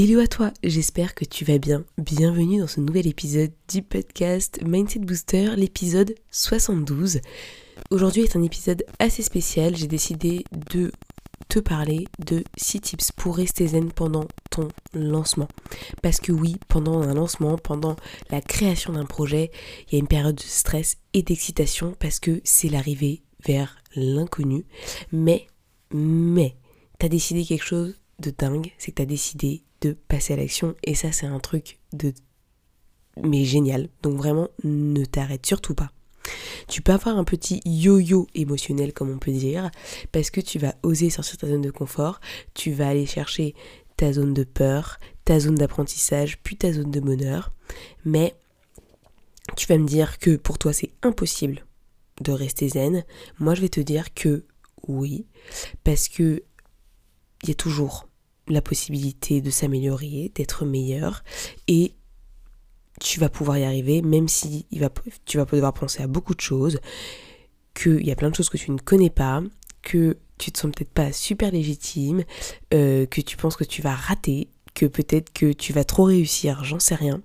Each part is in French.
Hello à toi, j'espère que tu vas bien. Bienvenue dans ce nouvel épisode du podcast Mindset Booster, l'épisode 72. Aujourd'hui est un épisode assez spécial, j'ai décidé de te parler de 6 tips pour rester zen pendant ton lancement. Parce que oui, pendant un lancement, pendant la création d'un projet, il y a une période de stress et d'excitation parce que c'est l'arrivée vers l'inconnu. Mais, mais, t'as décidé quelque chose de dingue, c'est que t'as décidé de passer à l'action. Et ça, c'est un truc de. Mais génial. Donc vraiment, ne t'arrête surtout pas. Tu peux avoir un petit yo-yo émotionnel, comme on peut dire, parce que tu vas oser sortir ta zone de confort, tu vas aller chercher ta zone de peur, ta zone d'apprentissage, puis ta zone de bonheur. Mais tu vas me dire que pour toi, c'est impossible de rester zen. Moi, je vais te dire que oui, parce que il y a toujours la possibilité de s'améliorer, d'être meilleur et tu vas pouvoir y arriver même si tu vas devoir penser à beaucoup de choses, qu'il y a plein de choses que tu ne connais pas, que tu te sens peut-être pas super légitime, euh, que tu penses que tu vas rater, que peut-être que tu vas trop réussir, j'en sais rien.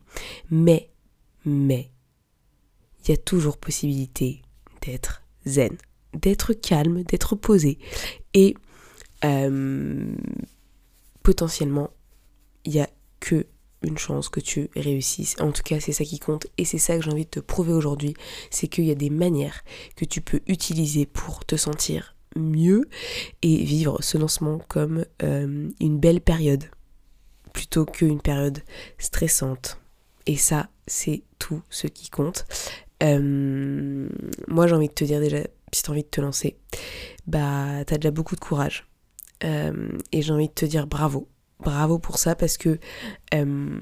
Mais, mais, il y a toujours possibilité d'être zen, d'être calme, d'être posé. Et euh, potentiellement, il y a que une chance que tu réussisses. En tout cas, c'est ça qui compte et c'est ça que j'ai envie de te prouver aujourd'hui, c'est qu'il y a des manières que tu peux utiliser pour te sentir mieux et vivre ce lancement comme euh, une belle période plutôt qu'une période stressante. Et ça, c'est tout ce qui compte. Euh, moi, j'ai envie de te dire déjà, si tu as envie de te lancer, bah, tu as déjà beaucoup de courage. Euh, et j'ai envie de te dire bravo. Bravo pour ça parce que euh,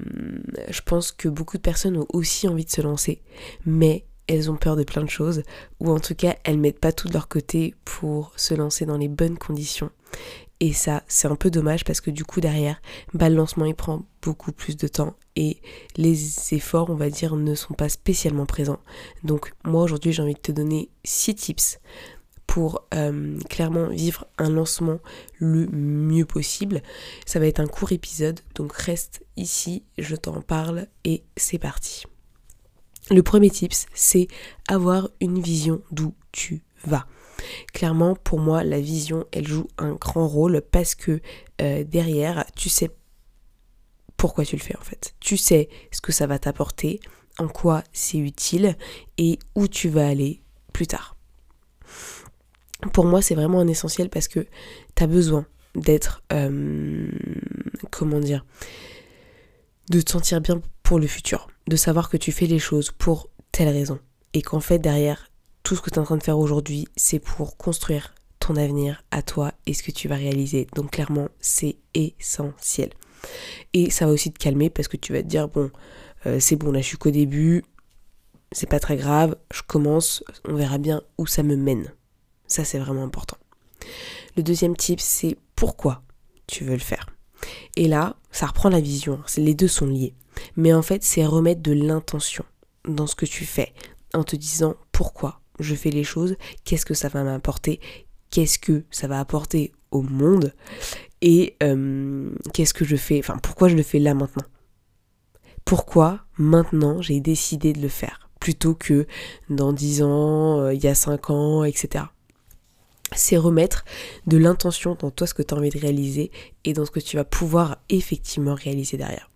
je pense que beaucoup de personnes ont aussi envie de se lancer, mais elles ont peur de plein de choses, ou en tout cas elles mettent pas tout de leur côté pour se lancer dans les bonnes conditions. Et ça, c'est un peu dommage parce que du coup derrière, bah, le lancement il prend beaucoup plus de temps et les efforts, on va dire, ne sont pas spécialement présents. Donc moi aujourd'hui j'ai envie de te donner 6 tips pour euh, clairement vivre un lancement le mieux possible. Ça va être un court épisode, donc reste ici, je t'en parle et c'est parti. Le premier tips, c'est avoir une vision d'où tu vas. Clairement, pour moi, la vision, elle joue un grand rôle parce que euh, derrière, tu sais pourquoi tu le fais en fait. Tu sais ce que ça va t'apporter, en quoi c'est utile et où tu vas aller plus tard pour moi, c'est vraiment un essentiel parce que tu as besoin d'être, euh, comment dire, de te sentir bien pour le futur, de savoir que tu fais les choses pour telle raison et qu'en fait derrière tout ce que tu es en train de faire aujourd'hui, c'est pour construire ton avenir à toi et ce que tu vas réaliser. Donc clairement, c'est essentiel. Et ça va aussi te calmer parce que tu vas te dire bon, euh, c'est bon, là je suis qu'au début, c'est pas très grave, je commence, on verra bien où ça me mène. Ça, c'est vraiment important. Le deuxième type, c'est pourquoi tu veux le faire. Et là, ça reprend la vision. Les deux sont liés. Mais en fait, c'est remettre de l'intention dans ce que tu fais en te disant pourquoi je fais les choses, qu'est-ce que ça va m'apporter, qu'est-ce que ça va apporter au monde et qu'est-ce que je fais, enfin pourquoi je le fais là maintenant. Pourquoi maintenant j'ai décidé de le faire plutôt que dans 10 ans, euh, il y a 5 ans, etc c'est remettre de l'intention dans toi ce que tu as envie de réaliser et dans ce que tu vas pouvoir effectivement réaliser derrière.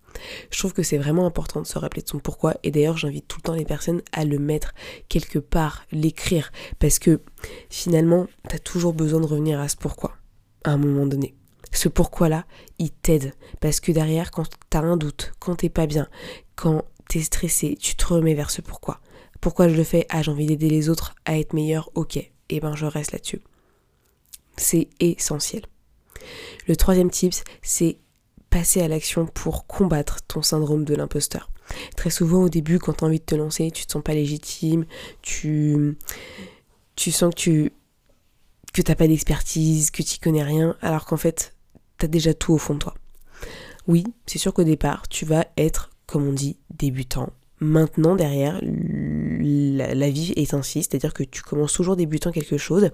Je trouve que c'est vraiment important de se rappeler de son pourquoi et d'ailleurs j'invite tout le temps les personnes à le mettre quelque part, l'écrire parce que finalement tu as toujours besoin de revenir à ce pourquoi à un moment donné. Ce pourquoi là, il t'aide parce que derrière quand tu as un doute, quand t'es pas bien, quand tu es stressé, tu te remets vers ce pourquoi. Pourquoi je le fais? Ah j'ai envie d'aider les autres à être meilleurs, ok, et eh ben je reste là-dessus. C'est essentiel. Le troisième tip, c'est passer à l'action pour combattre ton syndrome de l'imposteur. Très souvent au début quand tu as envie de te lancer, tu te sens pas légitime, tu, tu sens que tu que t'as pas d'expertise, que tu connais rien, alors qu'en fait, tu as déjà tout au fond de toi. Oui, c'est sûr qu'au départ, tu vas être, comme on dit, débutant. Maintenant, derrière, la, vie est ainsi, c'est-à-dire que tu commences toujours débutant quelque chose,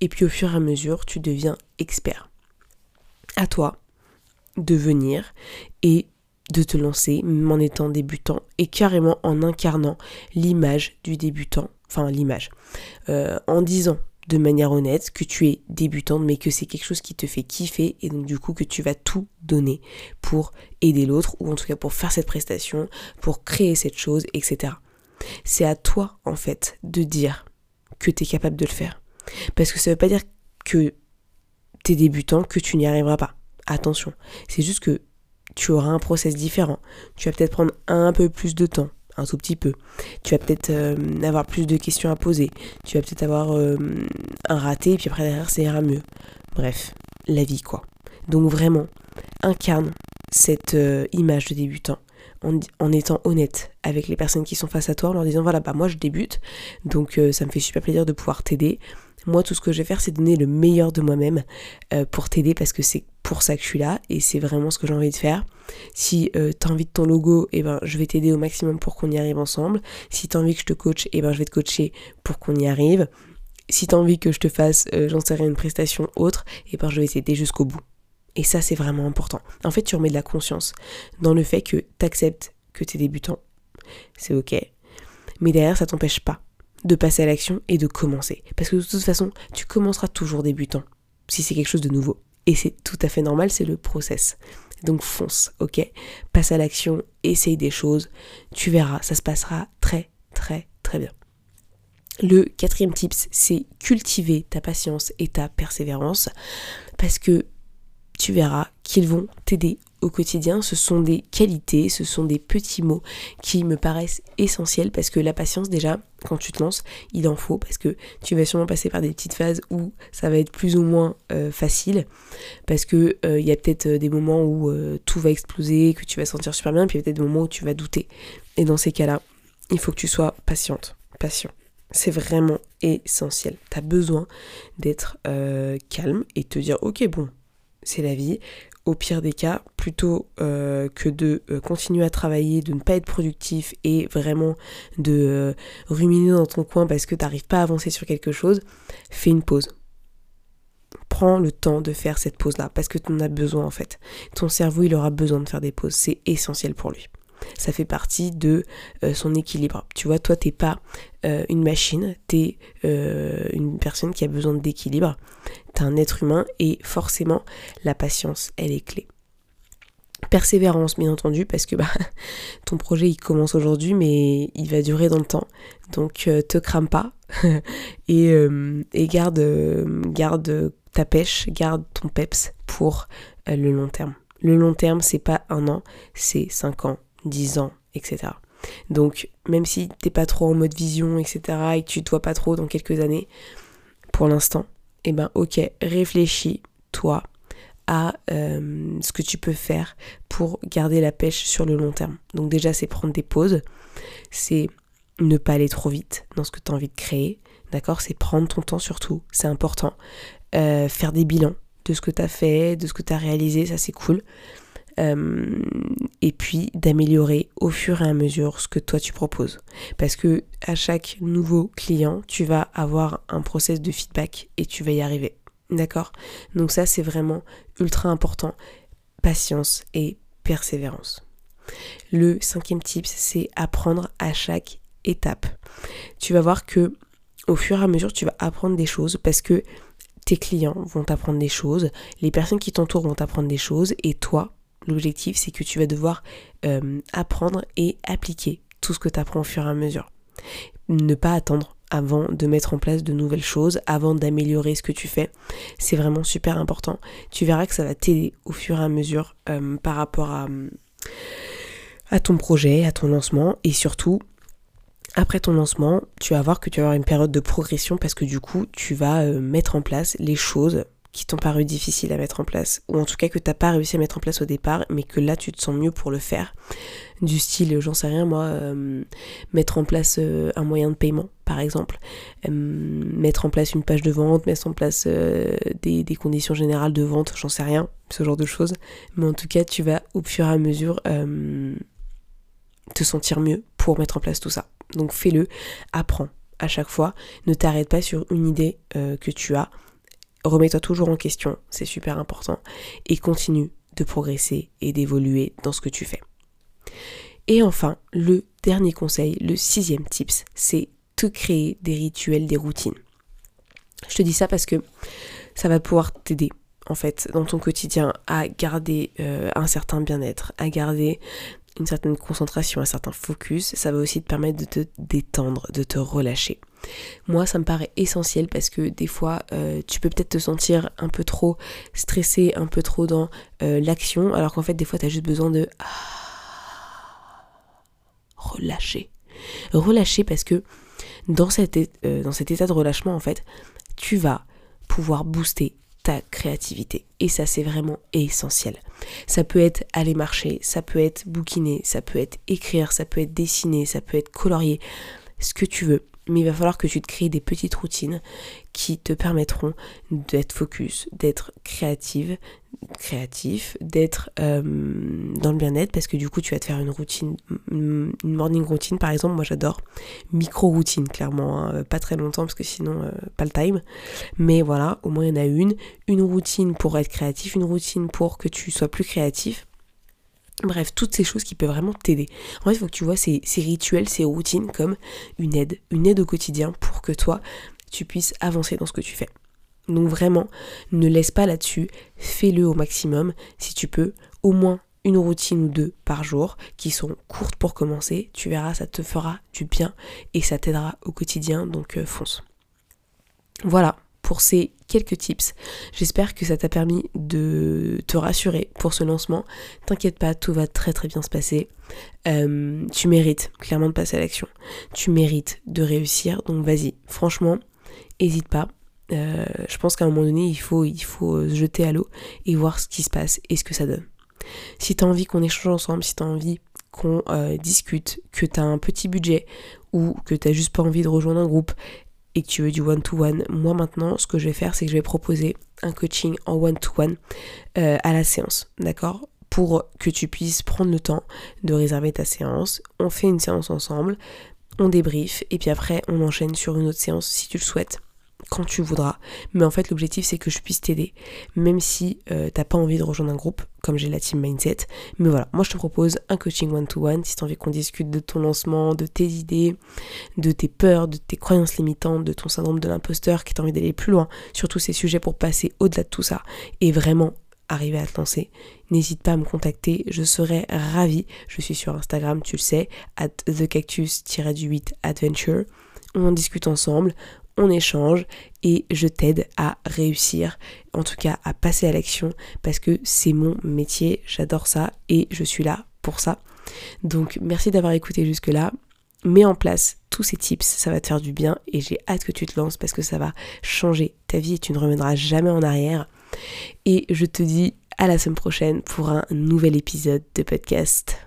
et puis au fur et à mesure, tu deviens expert. À toi de venir et de te lancer, en étant débutant, et carrément en incarnant l'image du débutant, enfin l'image, euh, en disant de manière honnête que tu es débutante mais que c'est quelque chose qui te fait kiffer et donc du coup que tu vas tout donner pour aider l'autre ou en tout cas pour faire cette prestation, pour créer cette chose, etc. C'est à toi en fait de dire que tu es capable de le faire. Parce que ça veut pas dire que tu es débutant, que tu n'y arriveras pas. Attention, c'est juste que tu auras un process différent. Tu vas peut-être prendre un peu plus de temps, un tout petit peu. Tu vas peut-être euh, avoir plus de questions à poser. Tu vas peut-être avoir euh, un raté et puis après derrière ça ira mieux. Bref, la vie quoi. Donc vraiment, incarne cette euh, image de débutant en, en, étant honnête avec les personnes qui sont face à toi, en leur disant voilà, bah moi je débute, donc ça me fait super plaisir de pouvoir t'aider. Moi, tout ce que je vais faire, c'est donner le meilleur de moi-même pour t'aider parce que c'est pour ça que je suis là et c'est vraiment ce que j'ai envie de faire. Si euh, tu as envie de ton logo, eh ben, je vais t'aider au maximum pour qu'on y arrive ensemble. Si tu as envie que je te coach, et eh ben, je vais te coacher pour qu'on y arrive. Si tu as envie que je te fasse, euh, j'en sais rien, une prestation autre, eh ben, je vais t'aider jusqu'au bout. Et ça, c'est vraiment important. En fait, tu remets de la conscience dans le fait que tu acceptes que tu es débutant. C'est ok. Mais derrière, ça t'empêche pas de passer à l'action et de commencer. Parce que de toute façon, tu commenceras toujours débutant si c'est quelque chose de nouveau. Et c'est tout à fait normal, c'est le process. Donc fonce, ok? Passe à l'action, essaye des choses, tu verras, ça se passera très très très bien. Le quatrième tips, c'est cultiver ta patience et ta persévérance parce que tu verras qu'ils vont t'aider au quotidien. Ce sont des qualités, ce sont des petits mots qui me paraissent essentiels parce que la patience déjà, quand tu te lances, il en faut parce que tu vas sûrement passer par des petites phases où ça va être plus ou moins euh, facile parce que il euh, y a peut-être euh, des moments où tout va exploser, que tu vas sentir super bien, puis il peut-être des moments où tu vas douter. Et dans ces cas-là, il faut que tu sois patiente, patient. C'est vraiment essentiel. Tu as besoin d'être calme et te dire ok bon, c'est la vie. Au pire des cas, plutôt euh, que de euh, continuer à travailler, de ne pas être productif et vraiment de euh, ruminer dans ton coin parce que tu n'arrives pas à avancer sur quelque chose, fais une pause. Prends le temps de faire cette pause-là parce que tu en as besoin en fait. Ton cerveau, il aura besoin de faire des pauses. C'est essentiel pour lui ça fait partie de son équilibre. Tu vois, toi, t'es pas une machine, t'es une personne qui a besoin d'équilibre. T'es un être humain et forcément, la patience, elle est clé. Persévérance, bien entendu, parce que bah, ton projet il commence aujourd'hui, mais il va durer dans le temps. Donc te crame pas et, et garde, garde ta pêche, garde ton peps pour le long terme. Le long terme, c'est pas un an, c'est cinq ans, 10 ans, etc. Donc même si t'es pas trop en mode vision, etc. et que tu te vois pas trop dans quelques années, pour l'instant, eh ben ok, réfléchis, toi, à euh, ce que tu peux faire pour garder la pêche sur le long terme. Donc déjà c'est prendre des pauses, c'est ne pas aller trop vite dans ce que tu as envie de créer, d'accord? C'est prendre ton temps surtout, c'est important. Euh, faire des bilans de ce que tu as fait, de ce que tu as réalisé, ça c'est cool. Euh, et puis d'améliorer au fur et à mesure ce que toi tu proposes. Parce que à chaque nouveau client, tu vas avoir un process de feedback et tu vas y arriver. D'accord? Donc ça c'est vraiment ultra important. Patience et persévérance. Le cinquième tip, c'est apprendre à chaque étape. Tu vas voir que au fur et à mesure, tu vas apprendre des choses parce que tes clients vont t'apprendre des choses, les personnes qui t'entourent vont t'apprendre des choses et toi, L'objectif, c'est que tu vas devoir euh, apprendre et appliquer tout ce que tu apprends au fur et à mesure. Ne pas attendre avant de mettre en place de nouvelles choses, avant d'améliorer ce que tu fais. C'est vraiment super important. Tu verras que ça va t'aider au fur et à mesure euh, par rapport à, ton projet, à ton lancement et surtout après ton lancement, tu vas voir que tu vas avoir une période de progression parce que du coup, tu vas euh, mettre en place les choses qui t'ont paru difficiles à mettre en place, ou en tout cas que t'as pas réussi à mettre en place au départ, mais que là tu te sens mieux pour le faire. Du style, j'en sais rien moi, euh, mettre en place euh, un moyen de paiement par exemple, euh, mettre en place une page de vente, mettre en place des, des, conditions générales de vente, j'en sais rien, ce genre de choses. Mais en tout cas, tu vas au fur et à mesure te sentir mieux pour mettre en place tout ça. Donc fais-le, apprends à chaque fois, ne t'arrête pas sur une idée que tu as remets-toi toujours en question, c'est super important, et continue de progresser et d'évoluer dans ce que tu fais. Et enfin, le dernier conseil, le sixième tips, c'est te créer des rituels, des routines. Je te dis ça parce que ça va pouvoir t'aider en fait dans ton quotidien à garder euh, un certain bien-être, à garder une certaine concentration, un certain focus. Ça va aussi te permettre de te détendre, de te relâcher. Moi, ça me paraît essentiel parce que des fois, euh, tu peux peut-être te sentir un peu trop stressé, un peu trop dans euh, l'action, alors qu'en fait, des fois, tu as juste besoin de ah, relâcher. Relâcher parce que euh, dans cet état de relâchement, en fait, tu vas pouvoir booster créativité. Et ça, c'est vraiment essentiel. Ça peut être aller marcher, ça peut être bouquiner, ça peut être écrire, ça peut être dessiner, ça peut être colorier, ce que tu veux mais il va falloir que tu te crées des petites routines qui te permettront d'être focus, d'être créative, créatif, d'être euh, dans le bien-être parce que du coup tu vas te faire une routine, une morning routine par exemple, moi j'adore, micro routine clairement, hein, pas très longtemps parce que sinon euh, pas le time, mais voilà, au moins il y en a une, une routine pour être créatif, une routine pour que tu sois plus créatif. Bref, toutes ces choses qui peuvent vraiment t'aider. En fait, il faut que tu vois ces, rituels, ces routines comme une aide, une aide au quotidien pour que toi, tu puisses avancer dans ce que tu fais. Donc vraiment, ne laisse pas là-dessus, fais-le au maximum, si tu peux, au moins une routine ou deux par jour qui sont courtes pour commencer, tu verras, ça te fera du bien et ça t'aidera au quotidien, donc euh, fonce. Voilà, pour ces quelques tips. J'espère que ça t'a permis de te rassurer pour ce lancement. T'inquiète pas, tout va très très bien se passer. Euh, tu mérites clairement de passer à l'action. Tu mérites de réussir. Donc vas-y, franchement, hésite pas. Euh, je pense qu'à un moment donné, il faut, il faut se jeter à l'eau et voir ce qui se passe et ce que ça donne. Si t'as envie qu'on échange ensemble, si t'as envie qu'on euh, discute, que t'as un petit budget ou que t'as juste pas envie de rejoindre un groupe et que tu veux du one-to-one, moi maintenant, ce que je vais faire, c'est que je vais proposer un coaching en one-to-one euh, à la séance, d'accord? Pour que tu puisses prendre le temps de réserver ta séance. On fait une séance ensemble, on débrief, et puis après, on enchaîne sur une autre séance si tu le souhaites quand tu voudras. Mais en fait, l'objectif, c'est que je puisse t'aider, même si euh, t'as pas envie de rejoindre un groupe, comme j'ai la team Mindset. Mais voilà, moi je te propose un coaching one-to-one, si tu as envie qu'on discute de ton lancement, de tes idées, de tes peurs, de tes croyances limitantes, de ton syndrome de l'imposteur, qui t'a envie d'aller plus loin sur tous ces sujets pour passer au-delà de tout ça et vraiment arriver à te lancer, n'hésite pas à me contacter, je serai ravie. Je suis sur Instagram, tu le sais, at thecactus-du8 adventure. On en discute ensemble, on échange et je t'aide à réussir, en tout cas à passer à l'action parce que c'est mon métier, j'adore ça et je suis là pour ça. Donc merci d'avoir écouté jusque-là. Mets en place tous ces tips, ça va te faire du bien et j'ai hâte que tu te lances parce que ça va changer ta vie et tu ne reviendras jamais en arrière. Et je te dis à la semaine prochaine pour un nouvel épisode de podcast.